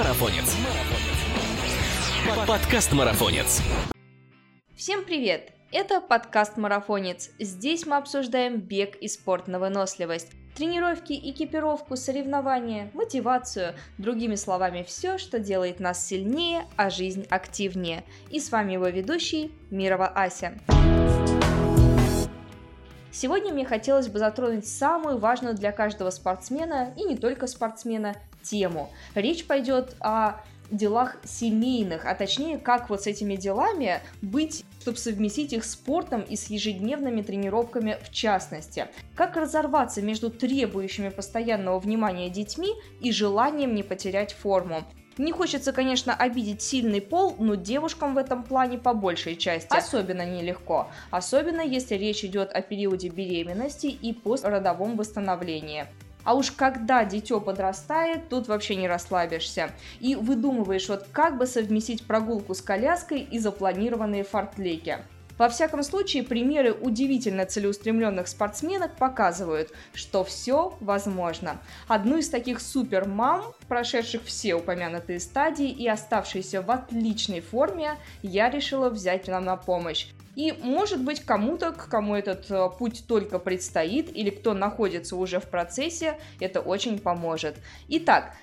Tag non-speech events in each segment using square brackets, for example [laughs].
Марафонец. Подкаст Марафонец. Всем привет! Это подкаст «Марафонец». Здесь мы обсуждаем бег и спорт на выносливость. Тренировки, экипировку, соревнования, мотивацию, другими словами, все, что делает нас сильнее, а жизнь активнее. И с вами его ведущий Мирова Ася. Сегодня мне хотелось бы затронуть самую важную для каждого спортсмена, и не только спортсмена, тему. Речь пойдет о делах семейных, а точнее, как вот с этими делами быть, чтобы совместить их с спортом и с ежедневными тренировками в частности. Как разорваться между требующими постоянного внимания детьми и желанием не потерять форму. Не хочется, конечно, обидеть сильный пол, но девушкам в этом плане по большей части особенно нелегко. Особенно если речь идет о периоде беременности и пострадовом восстановлении. А уж когда дитё подрастает, тут вообще не расслабишься. И выдумываешь, вот как бы совместить прогулку с коляской и запланированные фортлеки. Во всяком случае, примеры удивительно целеустремленных спортсменок показывают, что все возможно. Одну из таких супермам, прошедших все упомянутые стадии и оставшейся в отличной форме, я решила взять нам на помощь. И, может быть, кому-то, к кому этот э, путь только предстоит, или кто находится уже в процессе, это очень поможет. Итак,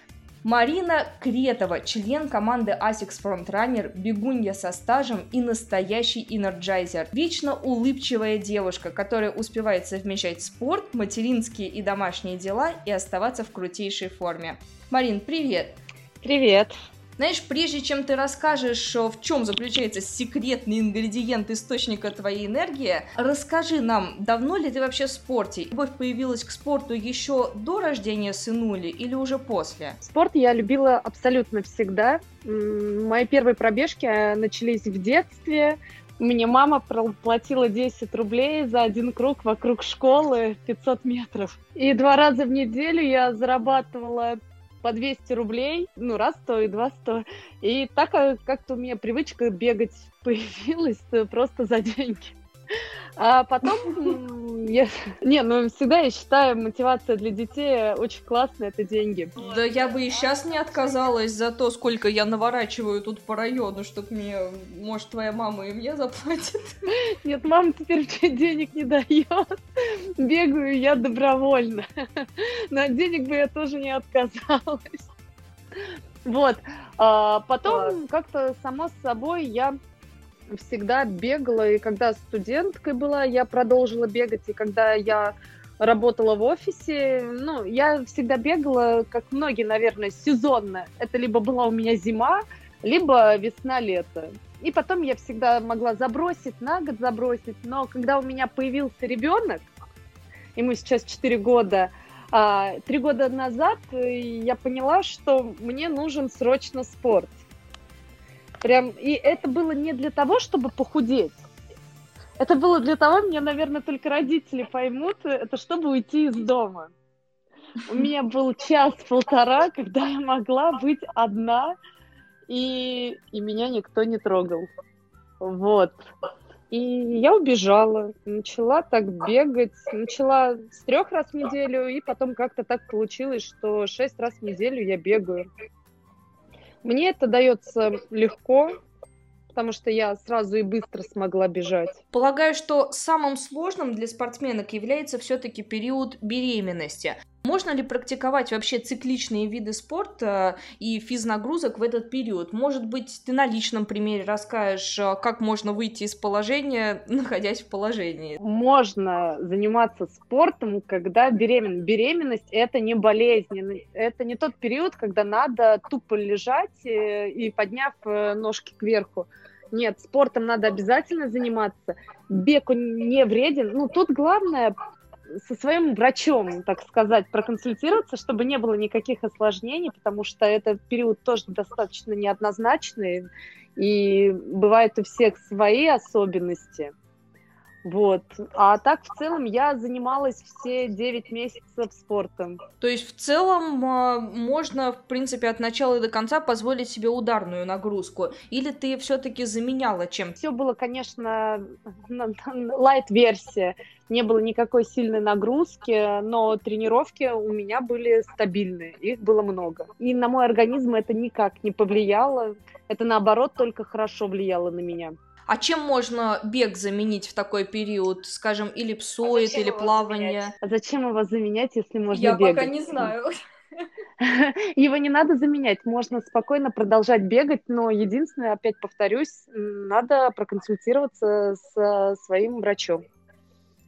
Марина Кретова, член команды ASICS Frontrunner, бегунья со стажем и настоящий энерджайзер. Вечно улыбчивая девушка, которая успевает совмещать спорт, материнские и домашние дела и оставаться в крутейшей форме. Марин, привет! Привет! Знаешь, прежде чем ты расскажешь, в чем заключается секретный ингредиент источника твоей энергии, расскажи нам, давно ли ты вообще в спорте? Любовь появилась к спорту еще до рождения сынули или уже после? Спорт я любила абсолютно всегда. Мои первые пробежки э, начались в детстве. Мне мама платила 10 рублей за один круг вокруг школы 500 метров. И два раза в неделю я зарабатывала по 200 рублей, ну, раз сто и два сто. И так как-то у меня привычка бегать [laughs] появилась просто за деньги. А потом я... [laughs] Не, ну всегда я считаю, мотивация для детей очень классная, это деньги. Да я бы и сейчас не отказалась за то, сколько я наворачиваю тут по району, чтобы мне, может, твоя мама и мне заплатит. [laughs] Нет, мама теперь денег не дает. Бегаю я добровольно. [laughs] На денег бы я тоже не отказалась. Вот. А потом как-то само собой я всегда бегала, и когда студенткой была, я продолжила бегать, и когда я работала в офисе, ну, я всегда бегала, как многие, наверное, сезонно. Это либо была у меня зима, либо весна-лето. И потом я всегда могла забросить, на год забросить, но когда у меня появился ребенок, ему сейчас 4 года, а, три года назад я поняла, что мне нужен срочно спорт. Прям, и это было не для того, чтобы похудеть. Это было для того, мне, наверное, только родители поймут, это чтобы уйти из дома. У меня был час-полтора, когда я могла быть одна, и, и меня никто не трогал. Вот. И я убежала, начала так бегать, начала с трех раз в неделю, и потом как-то так получилось, что шесть раз в неделю я бегаю. Мне это дается легко, потому что я сразу и быстро смогла бежать. Полагаю, что самым сложным для спортсменок является все-таки период беременности. Можно ли практиковать вообще цикличные виды спорта и физнагрузок в этот период? Может быть, ты на личном примере расскажешь, а, как можно выйти из положения, [laughs] находясь в положении? Можно заниматься спортом, когда беременна. Беременность – это не болезнь, это не тот период, когда надо тупо лежать э, и подняв э, ножки кверху. Нет, спортом надо обязательно заниматься. Бег не вреден. Ну, тут главное со своим врачом, так сказать, проконсультироваться, чтобы не было никаких осложнений, потому что этот период тоже достаточно неоднозначный, и бывают у всех свои особенности. Вот. А так, в целом, я занималась все 9 месяцев спортом. То есть, в целом, а, можно, в принципе, от начала до конца позволить себе ударную нагрузку? Или ты все-таки заменяла чем? Все было, конечно, [laughs] лайт-версия. Не было никакой сильной нагрузки, но тренировки у меня были стабильные. Их было много. И на мой организм это никак не повлияло. Это, наоборот, только хорошо влияло на меня. А чем можно бег заменить в такой период? Скажем, или псоид, а или плавание? А зачем его заменять, если можно Я бегать? пока не знаю. [laughs] Его не надо заменять, можно спокойно продолжать бегать, но единственное, опять повторюсь, надо проконсультироваться с своим врачом.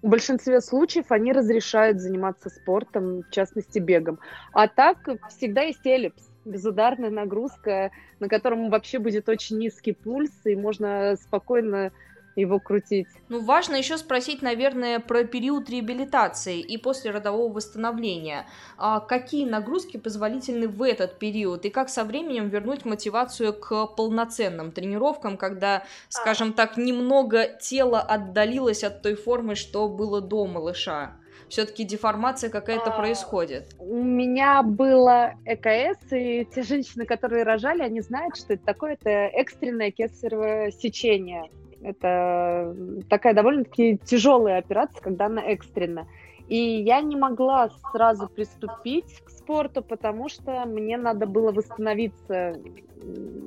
В большинстве случаев они разрешают заниматься спортом, в частности бегом. А так всегда есть эллипс безударная нагрузка, на котором вообще будет очень низкий пульс, и можно спокойно его крутить. Ну, важно еще спросить, наверное, про период реабилитации и после родового восстановления. А какие нагрузки позволительны в этот период и как со временем вернуть мотивацию к полноценным тренировкам, когда, скажем так, немного тело отдалилось от той формы, что было до малыша? Все-таки деформация какая-то а, происходит? У меня было ЭКС, и те женщины, которые рожали, они знают, что это такое. Это экстренное кесарево сечение. Это такая довольно-таки тяжелая операция, когда она экстренная. И я не могла сразу приступить к спорту, потому что мне надо было восстановиться.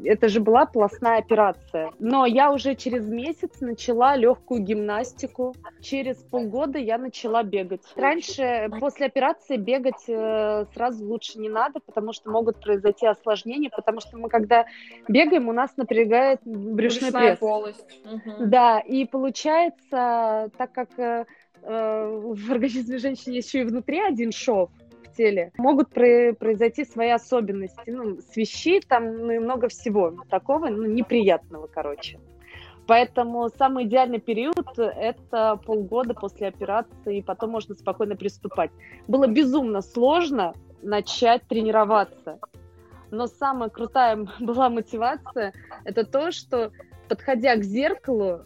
Это же была пластная операция. Но я уже через месяц начала легкую гимнастику. Через полгода я начала бегать. Раньше, после операции, бегать э, сразу лучше не надо, потому что могут произойти осложнения, потому что мы, когда бегаем, у нас напрягает брюшной Брюшная пресс. полость. Угу. Да, и получается, так как э, в организме женщины еще и внутри один шов в теле, могут произойти свои особенности, ну, свищи там, ну и много всего такого, ну, неприятного, короче. Поэтому самый идеальный период – это полгода после операции, и потом можно спокойно приступать. Было безумно сложно начать тренироваться, но самая крутая [laughs] была мотивация – это то, что, подходя к зеркалу,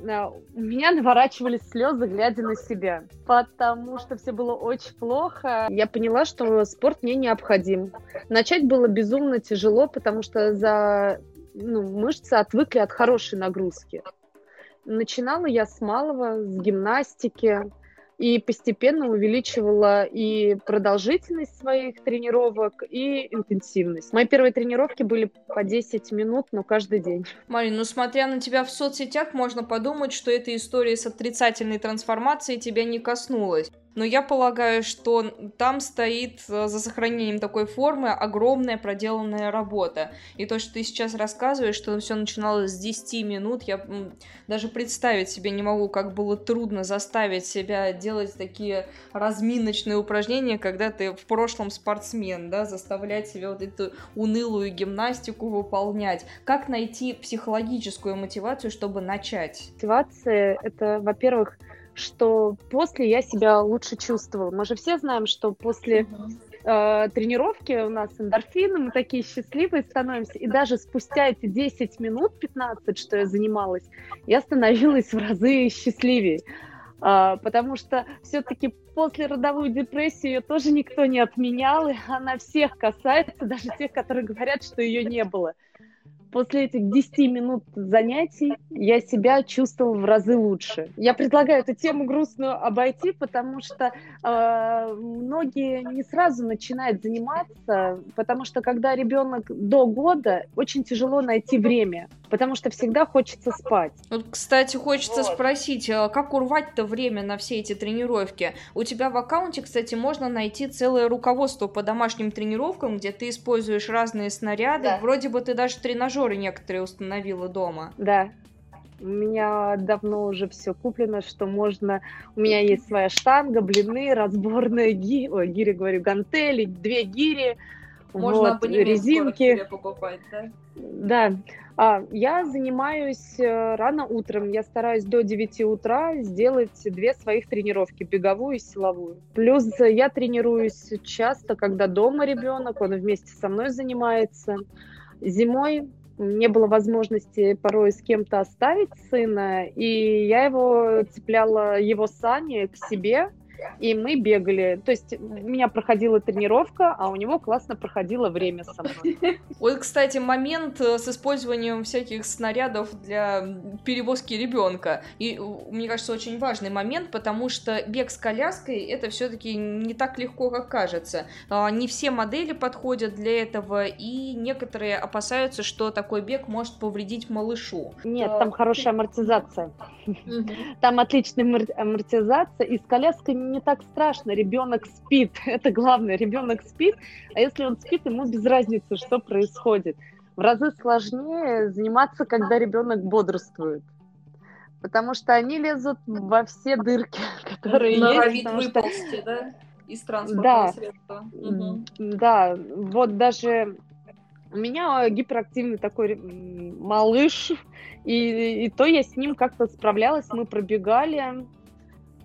у меня наворачивались слезы, глядя на себя, потому что все было очень плохо. Я поняла, что спорт мне необходим. Начать было безумно тяжело, потому что за ну, мышцы отвыкли от хорошей нагрузки. Начинала я с малого, с гимнастики, и постепенно увеличивала и продолжительность своих тренировок, и интенсивность. Мои первые тренировки были по 10 минут, но каждый день. Марин, ну смотря на тебя в соцсетях, можно подумать, что эта история с отрицательной трансформацией тебя не коснулась но я полагаю, что там стоит э, за сохранением такой формы огромная проделанная работа. И то, что ты сейчас рассказываешь, что все начиналось с 10 минут, я даже представить себе не могу, как было трудно заставить себя делать такие разминочные упражнения, когда ты в прошлом спортсмен, да, заставлять себя вот эту унылую гимнастику выполнять. Как найти психологическую мотивацию, чтобы начать? Мотивация — это, во-первых, что после я себя лучше чувствовала. Мы же все знаем, что после э, тренировки у нас эндорфины, мы такие счастливые становимся. И даже спустя эти 10 минут, 15, что я занималась, я становилась в разы счастливее. Uh, потому что все-таки после родовую депрессию ее тоже никто не отменял, и она всех касается, даже тех, которые говорят, что ее не было после этих 10 минут занятий я себя чувствовала в разы лучше. Я предлагаю эту тему грустную обойти, потому что э, многие не сразу начинают заниматься, потому что когда ребенок до года, очень тяжело найти время, потому что всегда хочется спать. Вот, кстати, хочется вот. спросить, а как урвать-то время на все эти тренировки? У тебя в аккаунте, кстати, можно найти целое руководство по домашним тренировкам, где ты используешь разные снаряды. Да. Вроде бы ты даже тренажер тренажеры некоторые установила дома. Да. У меня давно уже все куплено, что можно... У меня есть своя штанга, блины, разборная гири, ой, гири, говорю, гантели, две гири, можно вот, резинки. покупать, да? Да. А, я занимаюсь э, рано утром. Я стараюсь до 9 утра сделать две своих тренировки, беговую и силовую. Плюс я тренируюсь часто, когда дома ребенок, он вместе со мной занимается. Зимой не было возможности порой с кем-то оставить сына, и я его цепляла его сани к себе, и мы бегали. То есть у меня проходила тренировка, а у него классно проходило время со мной. [laughs] Вот, кстати, момент э, с использованием всяких снарядов для перевозки ребенка. И мне кажется, очень важный момент, потому что бег с коляской это все-таки не так легко, как кажется. А, не все модели подходят для этого, и некоторые опасаются, что такой бег может повредить малышу. Нет, там хорошая амортизация. Там отличная амортизация, и с коляской не так страшно, ребенок спит, [laughs] это главное, ребенок спит, а если он спит, ему без разницы, что происходит. В разы сложнее заниматься, когда ребенок бодрствует. Потому что они лезут во все дырки, [laughs] которые Норовит есть. выползти, что... да? Из транспортного да, средства. Угу. Да, вот даже у меня гиперактивный такой малыш, [laughs] и, и то я с ним как-то справлялась, мы пробегали,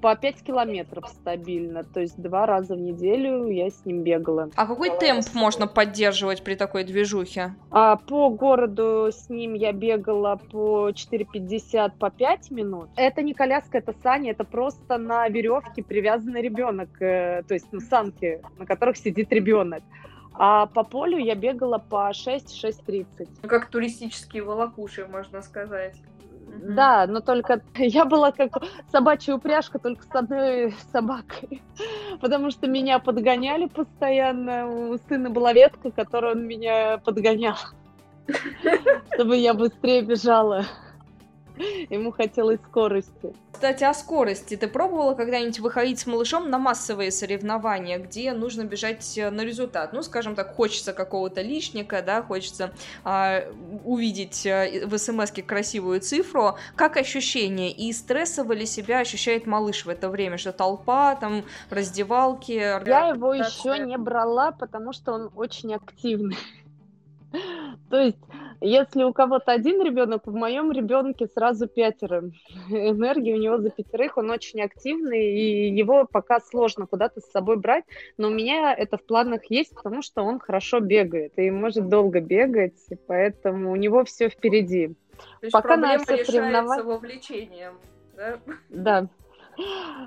по 5 километров стабильно, то есть два раза в неделю я с ним бегала. А какой темп можно поддерживать при такой движухе? А, по городу с ним я бегала по 4,50 по 5 минут. Это не коляска, это сани, это просто на веревке привязанный ребенок, э, то есть на санке, на которых сидит ребенок. А по полю я бегала по 6-6.30. Ну, как туристические волокуши, можно сказать. Да, но только [laughs] я была как собачья упряжка, только с одной собакой. [laughs] Потому что меня подгоняли постоянно. У сына была ветка, которую он меня подгонял. [laughs] Чтобы я быстрее бежала. [laughs] Ему хотелось скорости. Кстати, о скорости. Ты пробовала когда-нибудь выходить с малышом на массовые соревнования, где нужно бежать э, на результат? Ну, скажем так, хочется какого-то личника, да, хочется э, увидеть в смс красивую цифру. Как ощущение? И стрессово ли себя ощущает малыш в это время? Что толпа, там, раздевалки? Я его еще не брала, потому что он очень активный. [laughs] То есть если у кого-то один ребенок, в моем ребенке сразу пятеро. Энергии у него за пятерых, он очень активный, и его пока сложно куда-то с собой брать, но у меня это в планах есть, потому что он хорошо бегает и может долго бегать, поэтому у него все впереди. То есть пока на все соревнования... вовлечением, да? Да.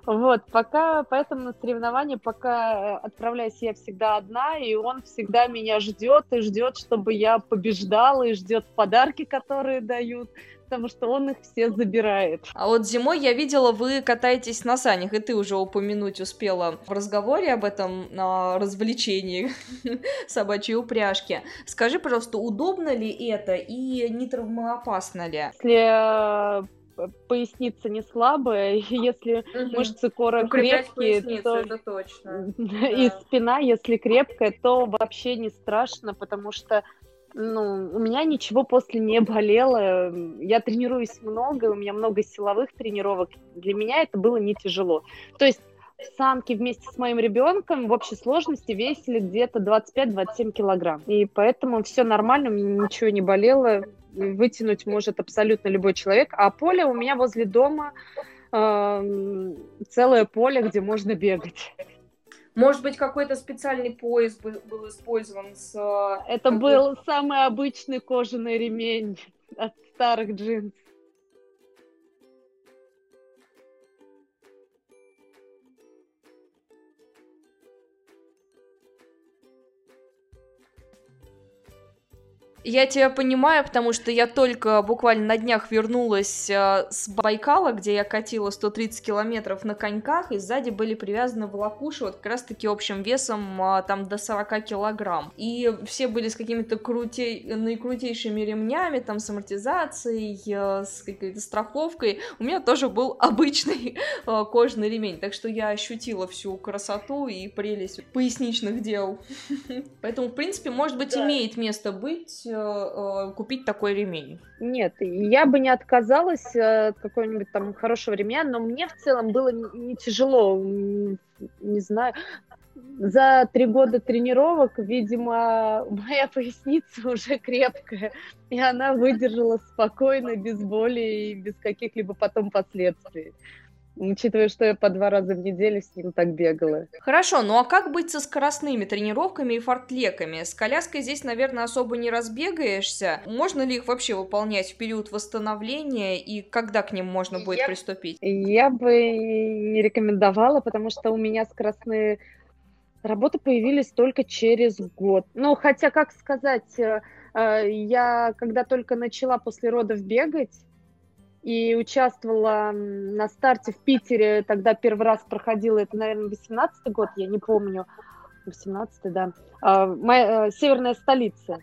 Вот, пока, поэтому на соревнования, пока э, отправляюсь я всегда одна, и он всегда меня ждет и ждет, чтобы я побеждала, и ждет подарки, которые дают, потому что он их все забирает. А вот зимой я видела, вы катаетесь на санях, и ты уже упомянуть успела в разговоре об этом на развлечении [laughs] собачьей упряжки. Скажи, пожалуйста, удобно ли это и не травмоопасно ли? Если э, поясница не слабая, [laughs] если угу. мышцы кора крепкие, то это точно. [laughs] и да. спина, если крепкая, то вообще не страшно, потому что ну, у меня ничего после не болело. Я тренируюсь много, у меня много силовых тренировок. Для меня это было не тяжело. То есть санки вместе с моим ребенком в общей сложности весили где-то 25-27 килограмм. И поэтому все нормально, мне ничего не болело вытянуть может абсолютно любой человек. А поле у меня возле дома э, целое поле, где можно бегать. Может быть, какой-то специальный пояс был, был использован с... Э, Это был самый обычный кожаный ремень от старых джинсов. Я тебя понимаю, потому что я только буквально на днях вернулась э, с Байкала, где я катила 130 километров на коньках, и сзади были привязаны волокуши вот как раз-таки общим весом э, там до 40 килограмм. И все были с какими-то крутей... наикрутейшими ремнями, там с амортизацией, э, с какой-то страховкой. У меня тоже был [laughs] обычный э, кожаный ремень, так что я ощутила всю красоту и прелесть поясничных дел. [laughs] Поэтому, в принципе, может быть, имеет место быть Э, купить такой ремень? Нет, я бы не отказалась от какого-нибудь там хорошего ремня, но мне в целом было не тяжело, не знаю, за три года тренировок, видимо, моя [laughs] поясница уже крепкая, и она выдержала спокойно, без боли и без каких-либо потом последствий. Учитывая, что я по два раза в неделю с ним так бегала. Хорошо, ну а как быть со скоростными тренировками и фортлеками? С коляской здесь, наверное, особо не разбегаешься. Можно ли их вообще выполнять в период восстановления и когда к ним можно будет я, приступить? Я бы не рекомендовала, потому что у меня скоростные работы появились только через год. Ну, хотя, как сказать, э, э, я когда только начала после родов бегать, и участвовала на старте в Питере, тогда первый раз проходила, это, наверное, 18-й год, я не помню, 18-й, да, а, моя, э, северная столица,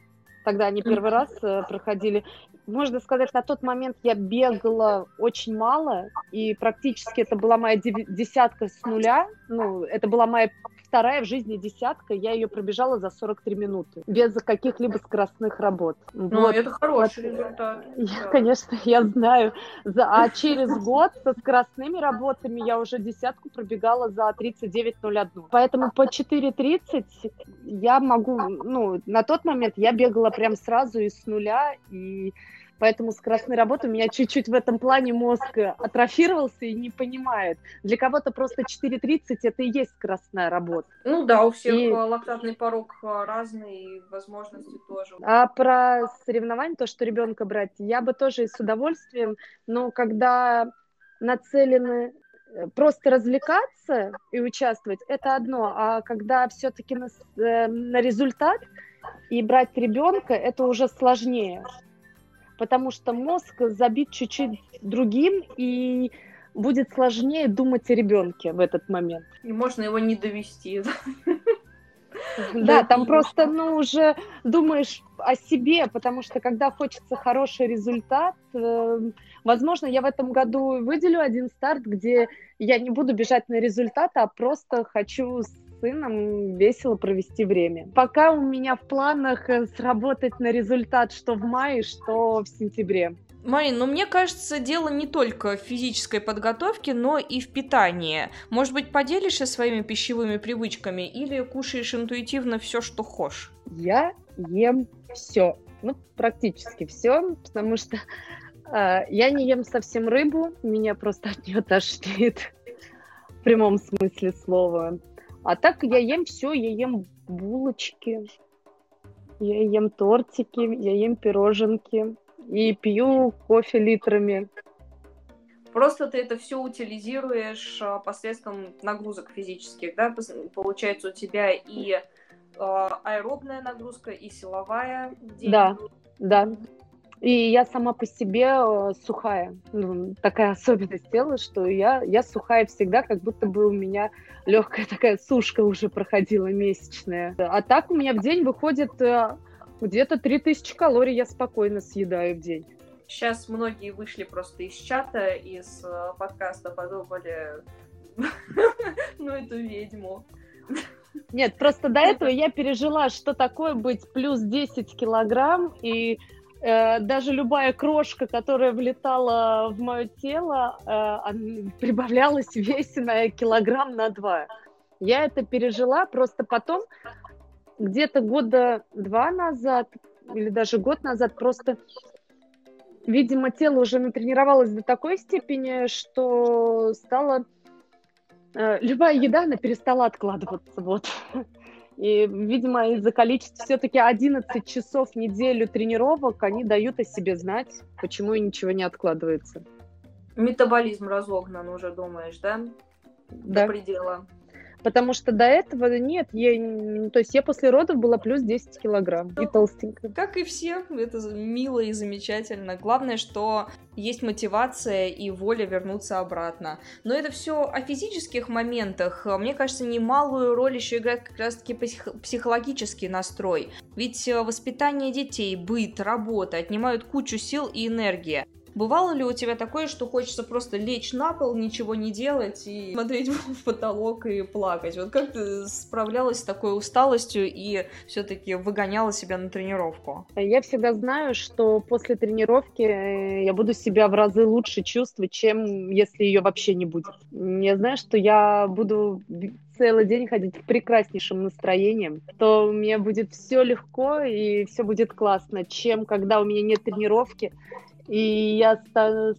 тогда они первый раз э, проходили. Можно сказать, на тот момент я бегала очень мало, и практически это была моя десятка с нуля, ну, это была моя вторая в жизни десятка, я ее пробежала за 43 минуты, без каких-либо скоростных работ. Ну, вот. это хороший вот. результат. Я, да. Конечно, я знаю. За, а через год со скоростными работами я уже десятку пробегала за 39.01. Поэтому по 4.30 я могу, ну, на тот момент я бегала прям сразу и с нуля, и Поэтому скоростные работы у меня чуть-чуть в этом плане мозг атрофировался и не понимает. Для кого-то просто 4.30 это и есть скоростная работа. Ну да, у всех и... лактатный порог разный, и возможности тоже. А про соревнования, то, что ребенка брать, я бы тоже с удовольствием, но когда нацелены э, просто развлекаться и участвовать, это одно, а когда все-таки на, э, на результат и брать ребенка, это уже сложнее потому что мозг забит чуть-чуть другим, и будет сложнее думать о ребенке в этот момент. И можно его не довести. Да, там просто, ну, уже думаешь о себе, потому что когда хочется хороший результат, э, возможно, я в этом году выделю один старт, где я не буду бежать на результат, а просто хочу сыном весело провести время. Пока у меня в планах э, сработать на результат что в мае, что в сентябре. Марин, ну мне кажется, дело не только в физической подготовке, но и в питании. Может быть, поделишься своими пищевыми привычками или кушаешь интуитивно все, что хочешь? Я ем все. Ну, практически все, потому что э, я не ем совсем рыбу, меня просто от нее тошнит [laughs] в прямом смысле слова. А так я ем все, я ем булочки, я ем тортики, я ем пироженки и пью кофе литрами. Просто ты это все утилизируешь а, посредством нагрузок физических, да? Получается, у тебя и а, аэробная нагрузка, и силовая. День. Да, да. И я сама по себе э, сухая. Ну, такая особенность тела, что я, я сухая всегда, как будто бы у меня легкая такая сушка уже проходила месячная. А так у меня в день выходит э, где-то 3000 калорий я спокойно съедаю в день. Сейчас многие вышли просто из чата, из э, подкаста, подумали, [laughs] ну эту ведьму. Нет, просто до [laughs] этого я пережила, что такое быть плюс 10 килограмм, и Э, даже любая крошка, которая влетала в мое тело, э, прибавлялась в весе на килограмм на два. Я это пережила, просто потом, где-то года два назад, или даже год назад, просто, видимо, тело уже натренировалось до такой степени, что стало... Э, любая еда, она перестала откладываться, вот. И, видимо, из-за количества все-таки 11 часов в неделю тренировок они дают о себе знать, почему и ничего не откладывается. Метаболизм разогнан уже, думаешь, да? Да. До предела потому что до этого нет, я, ну, то есть я после родов была плюс 10 килограмм ну, и толстенькая. Как и все, это мило и замечательно. Главное, что есть мотивация и воля вернуться обратно. Но это все о физических моментах. Мне кажется, немалую роль еще играет как раз-таки психологический настрой. Ведь э, воспитание детей, быт, работа отнимают кучу сил и энергии. Бывало ли у тебя такое, что хочется просто лечь на пол, ничего не делать и [laughs] смотреть в [laughs] потолок и плакать? Вот как ты справлялась с такой усталостью и все-таки выгоняла себя на тренировку? Я всегда знаю, что после тренировки э, я буду себя в разы лучше чувствовать, чем если ее вообще не будет. Я знаю, что я буду целый день ходить в прекраснейшем настроении, то меня будет все легко и все будет классно, чем когда у меня нет тренировки, и я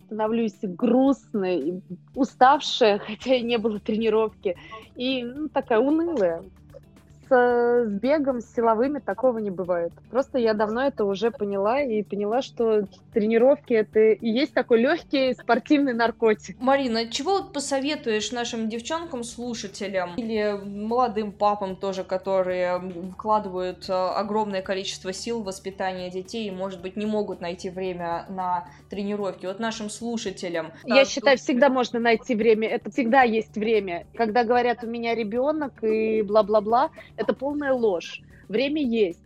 становлюсь грустной, уставшая, [laughs] хотя и не было тренировки, и ну, такая унылая с, бегом, с силовыми такого не бывает. Просто я давно это уже поняла и поняла, что тренировки это и есть такой легкий спортивный наркотик. Марина, чего вот посоветуешь нашим девчонкам, слушателям или молодым папам тоже, которые вкладывают э, огромное количество сил в воспитание детей и, может быть, не могут найти время на тренировки? Вот нашим слушателям. Я да, считаю, тут... всегда можно найти время. Это всегда есть время. Когда говорят, у меня ребенок и бла-бла-бла, это полная ложь. Время есть.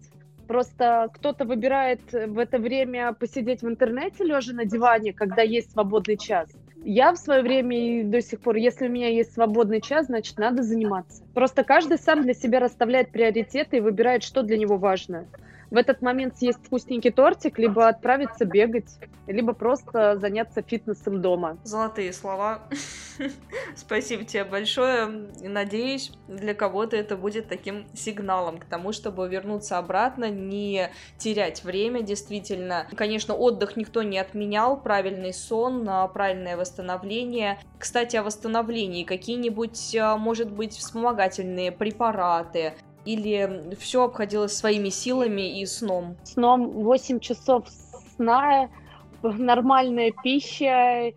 Просто кто-то выбирает в это время посидеть в интернете, лежа на диване, когда есть свободный час. Я в свое время и до сих пор, если у меня есть свободный час, значит, надо заниматься. Просто каждый сам для себя расставляет приоритеты и выбирает, что для него важно в этот момент съесть вкусненький тортик, либо отправиться бегать, либо просто заняться фитнесом дома. Золотые слова. [laughs] Спасибо тебе большое. Надеюсь, для кого-то это будет таким сигналом к тому, чтобы вернуться обратно, не терять время, действительно. Конечно, отдых никто не отменял, правильный сон, правильное восстановление. Кстати, о восстановлении. Какие-нибудь, а, может быть, вспомогательные препараты, или все обходилось своими силами и сном? Сном 8 часов сна, нормальная пища,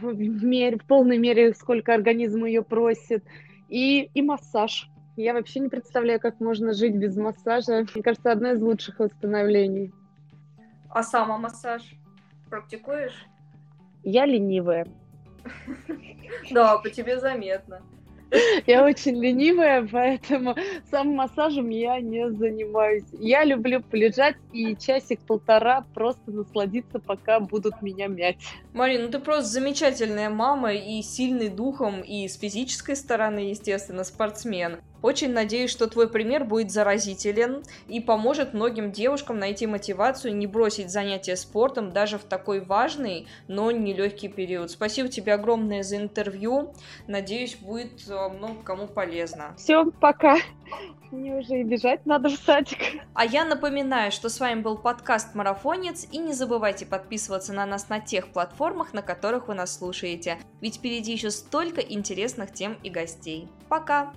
в, мере, в полной мере, сколько организм ее просит, и, и массаж. Я вообще не представляю, как можно жить без массажа. Мне кажется, одно из лучших восстановлений. А самомассаж практикуешь? Я ленивая. Да, по тебе заметно. [laughs] Я очень ленивая, поэтому самым массажем я не занимаюсь. Я люблю полежать и часик-полтора просто насладиться, пока будут меня мять. Марина, ну ты просто замечательная мама и сильный духом, и с физической стороны, естественно, спортсмен. Очень надеюсь, что твой пример будет заразителен и поможет многим девушкам найти мотивацию не бросить занятия спортом даже в такой важный, но нелегкий период. Спасибо тебе огромное за интервью. Надеюсь, будет э, много кому полезно. Все, пока. Мне уже и бежать надо в садик. А я напоминаю, что с вами был подкаст «Марафонец», и не забывайте подписываться на нас на тех платформах, на которых вы нас слушаете, ведь впереди еще столько интересных тем и гостей. Пока!